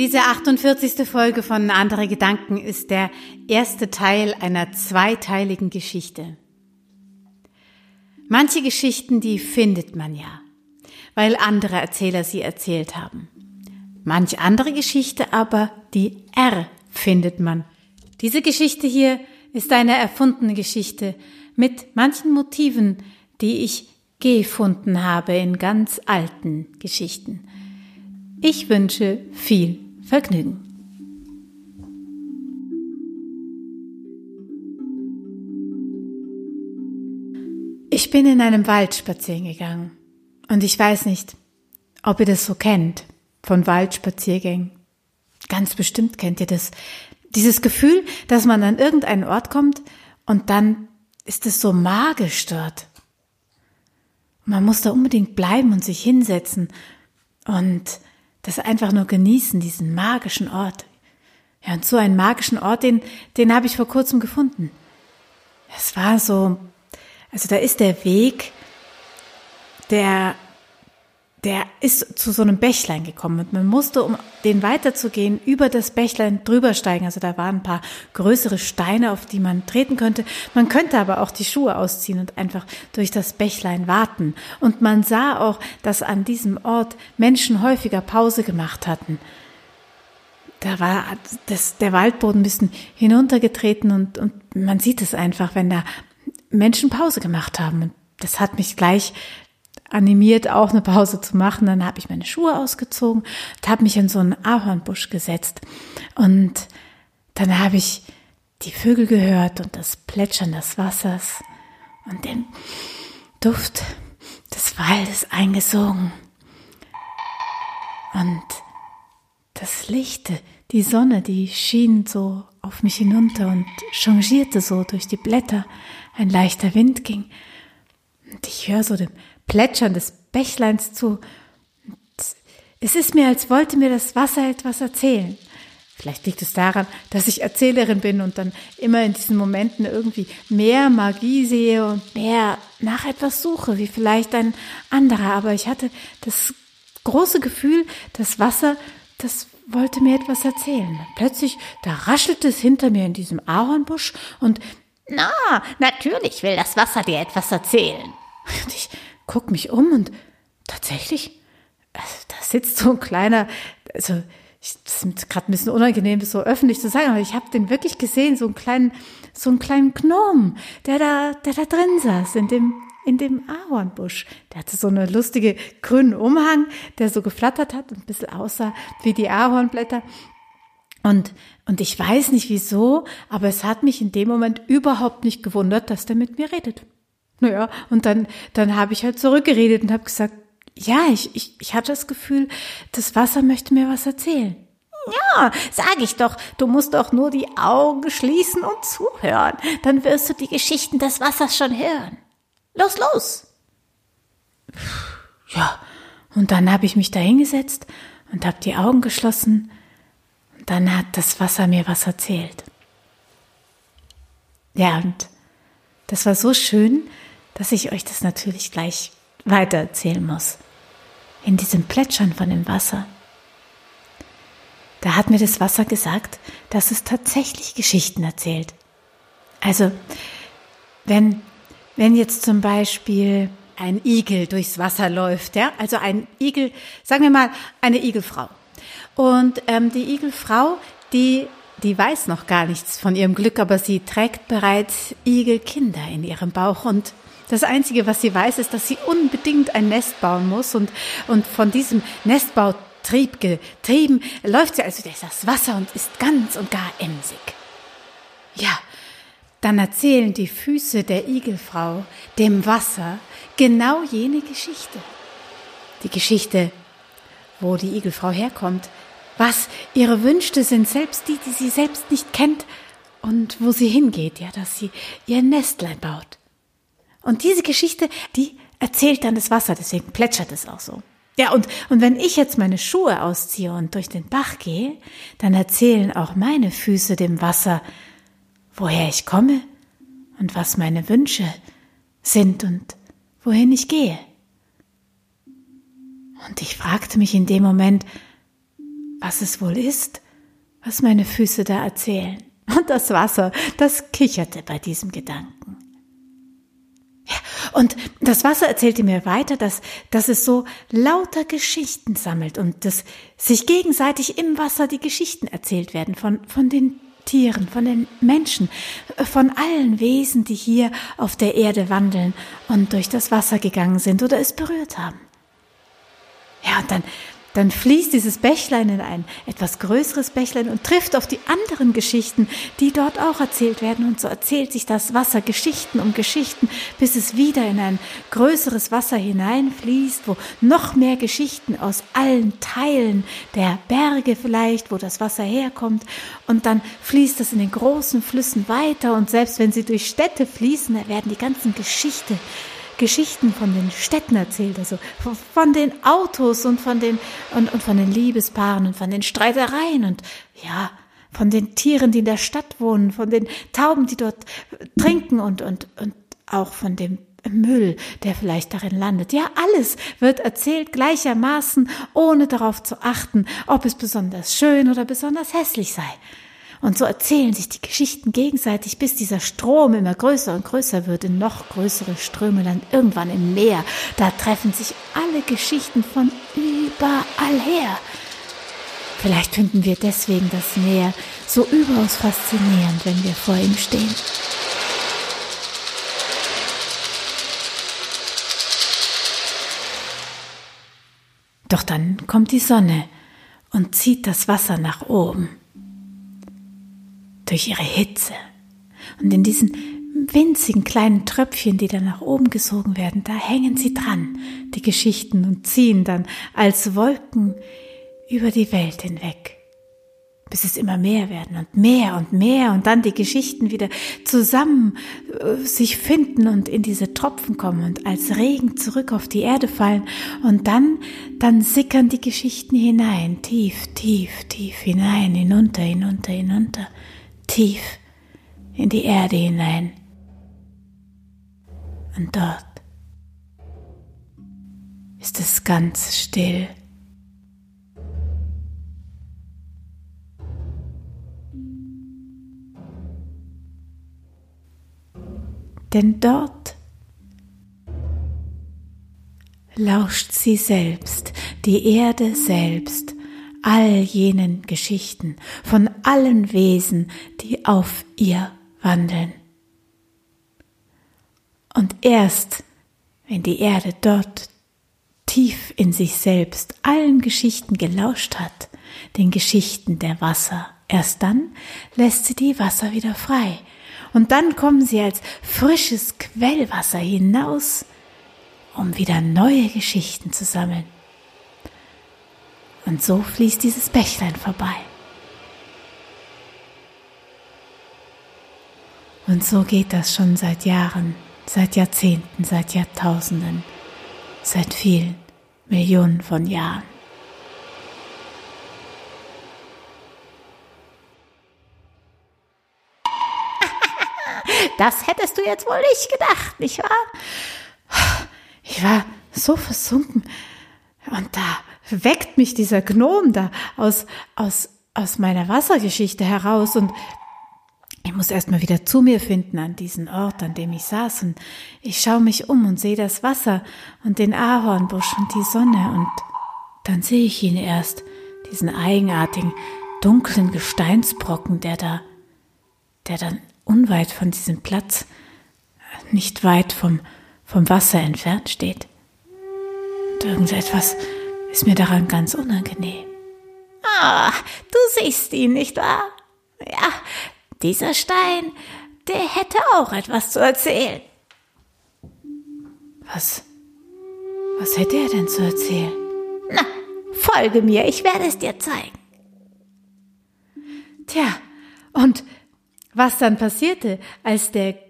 Diese 48. Folge von Andere Gedanken ist der erste Teil einer zweiteiligen Geschichte. Manche Geschichten, die findet man ja, weil andere Erzähler sie erzählt haben. Manch andere Geschichte aber, die erfindet man. Diese Geschichte hier ist eine erfundene Geschichte mit manchen Motiven, die ich gefunden habe in ganz alten Geschichten. Ich wünsche viel Vergnügen. Ich bin in einem Wald spazieren gegangen und ich weiß nicht, ob ihr das so kennt von Waldspaziergängen. Ganz bestimmt kennt ihr das. Dieses Gefühl, dass man an irgendeinen Ort kommt und dann ist es so magisch dort. Man muss da unbedingt bleiben und sich hinsetzen und das einfach nur genießen, diesen magischen Ort. Ja, und so einen magischen Ort, den, den habe ich vor kurzem gefunden. Es war so, also da ist der Weg, der der ist zu so einem Bächlein gekommen und man musste, um den weiterzugehen, über das Bächlein drüber steigen. Also da waren ein paar größere Steine, auf die man treten könnte. Man könnte aber auch die Schuhe ausziehen und einfach durch das Bächlein warten. Und man sah auch, dass an diesem Ort Menschen häufiger Pause gemacht hatten. Da war das, der Waldboden ein bisschen hinuntergetreten und, und man sieht es einfach, wenn da Menschen Pause gemacht haben. Und das hat mich gleich animiert, auch eine Pause zu machen. Dann habe ich meine Schuhe ausgezogen und habe mich in so einen Ahornbusch gesetzt. Und dann habe ich die Vögel gehört und das Plätschern des Wassers und den Duft des Waldes eingesogen. Und das Licht, die Sonne, die schien so auf mich hinunter und changierte so durch die Blätter. Ein leichter Wind ging. Und ich höre so den Plätschern des Bächleins zu. Es ist mir, als wollte mir das Wasser etwas erzählen. Vielleicht liegt es daran, dass ich Erzählerin bin und dann immer in diesen Momenten irgendwie mehr Magie sehe und mehr nach etwas suche, wie vielleicht ein anderer. Aber ich hatte das große Gefühl, das Wasser, das wollte mir etwas erzählen. Plötzlich, da raschelte es hinter mir in diesem Ahornbusch und na, natürlich will das Wasser dir etwas erzählen. Und ich guck mich um und tatsächlich, also da sitzt so ein kleiner, also ich, das ist gerade ein bisschen unangenehm, so öffentlich zu sagen, aber ich habe den wirklich gesehen, so einen kleinen, so einen kleinen Gnom, der da, der da drin saß, in dem, in dem Ahornbusch. Der hatte so eine lustige grünen Umhang, der so geflattert hat und ein bisschen aussah wie die Ahornblätter. Und, und ich weiß nicht wieso, aber es hat mich in dem Moment überhaupt nicht gewundert, dass der mit mir redet. Naja, und dann, dann habe ich halt zurückgeredet und habe gesagt, ja, ich, ich, ich hatte das Gefühl, das Wasser möchte mir was erzählen. Ja, sag ich doch, du musst doch nur die Augen schließen und zuhören. Dann wirst du die Geschichten des Wassers schon hören. Los, los! Ja, und dann habe ich mich da hingesetzt und habe die Augen geschlossen. Und dann hat das Wasser mir was erzählt. Ja, und das war so schön, dass ich euch das natürlich gleich weitererzählen muss. In diesem Plätschern von dem Wasser. Da hat mir das Wasser gesagt, dass es tatsächlich Geschichten erzählt. Also, wenn, wenn jetzt zum Beispiel ein Igel durchs Wasser läuft, ja, also ein Igel, sagen wir mal eine Igelfrau. Und ähm, die Igelfrau, die, die weiß noch gar nichts von ihrem Glück, aber sie trägt bereits Igelkinder in ihrem Bauch und das Einzige, was sie weiß, ist, dass sie unbedingt ein Nest bauen muss und, und von diesem Nestbautrieb getrieben läuft sie also durch das Wasser und ist ganz und gar emsig. Ja, dann erzählen die Füße der Igelfrau dem Wasser genau jene Geschichte. Die Geschichte, wo die Igelfrau herkommt, was ihre Wünsche sind, selbst die, die sie selbst nicht kennt, und wo sie hingeht, ja, dass sie ihr Nestlein baut. Und diese Geschichte, die erzählt dann das Wasser, deswegen plätschert es auch so. Ja, und, und wenn ich jetzt meine Schuhe ausziehe und durch den Bach gehe, dann erzählen auch meine Füße dem Wasser, woher ich komme und was meine Wünsche sind und wohin ich gehe. Und ich fragte mich in dem Moment, was es wohl ist, was meine Füße da erzählen. Und das Wasser, das kicherte bei diesem Gedanken. Und das Wasser erzählte mir weiter, dass, dass es so lauter Geschichten sammelt und dass sich gegenseitig im Wasser die Geschichten erzählt werden von, von den Tieren, von den Menschen, von allen Wesen, die hier auf der Erde wandeln und durch das Wasser gegangen sind oder es berührt haben. Ja, und dann dann fließt dieses Bächlein in ein etwas größeres Bächlein und trifft auf die anderen Geschichten, die dort auch erzählt werden. Und so erzählt sich das Wasser Geschichten um Geschichten, bis es wieder in ein größeres Wasser hineinfließt, wo noch mehr Geschichten aus allen Teilen der Berge vielleicht, wo das Wasser herkommt. Und dann fließt es in den großen Flüssen weiter. Und selbst wenn sie durch Städte fließen, da werden die ganzen Geschichten Geschichten von den Städten erzählt, also von den Autos und von den, und, und von den Liebespaaren und von den Streitereien und ja, von den Tieren, die in der Stadt wohnen, von den Tauben, die dort trinken und, und, und auch von dem Müll, der vielleicht darin landet. Ja, alles wird erzählt gleichermaßen, ohne darauf zu achten, ob es besonders schön oder besonders hässlich sei. Und so erzählen sich die Geschichten gegenseitig, bis dieser Strom immer größer und größer wird, in noch größere Ströme dann irgendwann im Meer. Da treffen sich alle Geschichten von überall her. Vielleicht finden wir deswegen das Meer so überaus faszinierend, wenn wir vor ihm stehen. Doch dann kommt die Sonne und zieht das Wasser nach oben durch ihre Hitze. Und in diesen winzigen kleinen Tröpfchen, die dann nach oben gesogen werden, da hängen sie dran, die Geschichten, und ziehen dann als Wolken über die Welt hinweg, bis es immer mehr werden und mehr und mehr und dann die Geschichten wieder zusammen äh, sich finden und in diese Tropfen kommen und als Regen zurück auf die Erde fallen und dann, dann sickern die Geschichten hinein, tief, tief, tief hinein, hinunter, hinunter, hinunter tief in die Erde hinein. Und dort ist es ganz still. Denn dort lauscht sie selbst, die Erde selbst, all jenen Geschichten von allen Wesen, die auf ihr wandeln. Und erst wenn die Erde dort tief in sich selbst allen Geschichten gelauscht hat, den Geschichten der Wasser, erst dann lässt sie die Wasser wieder frei. Und dann kommen sie als frisches Quellwasser hinaus, um wieder neue Geschichten zu sammeln. Und so fließt dieses Bächlein vorbei. Und so geht das schon seit Jahren, seit Jahrzehnten, seit Jahrtausenden, seit vielen Millionen von Jahren. Das hättest du jetzt wohl nicht gedacht, nicht wahr? Ich war so versunken und da weckt mich dieser Gnom da aus, aus, aus meiner Wassergeschichte heraus. Und ich muss erstmal wieder zu mir finden an diesen Ort, an dem ich saß. Und ich schaue mich um und sehe das Wasser und den Ahornbusch und die Sonne. Und dann sehe ich ihn erst, diesen eigenartigen, dunklen Gesteinsbrocken, der da, der dann unweit von diesem Platz, nicht weit vom, vom Wasser entfernt steht. Und irgendetwas ist mir daran ganz unangenehm. Ah, du siehst ihn, nicht wahr? Ja, dieser Stein, der hätte auch etwas zu erzählen. Was? Was hätte er denn zu erzählen? Na, folge mir, ich werde es dir zeigen. Tja, und was dann passierte, als der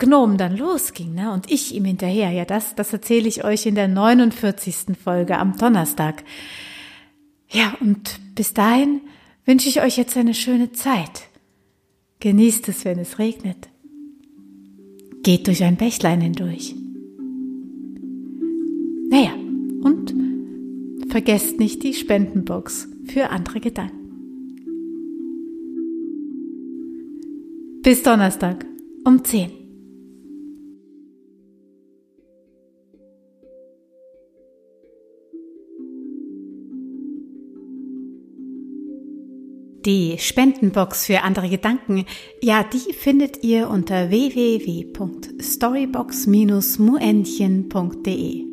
Gnom dann losging, ne, und ich ihm hinterher, ja, das, das erzähle ich euch in der 49. Folge am Donnerstag. Ja, und bis dahin wünsche ich euch jetzt eine schöne Zeit. Genießt es, wenn es regnet. Geht durch ein Bächlein hindurch. Naja, und vergesst nicht die Spendenbox für andere Gedanken. Bis Donnerstag um 10. Die Spendenbox für andere Gedanken, ja, die findet ihr unter www.storybox-muentchen.de.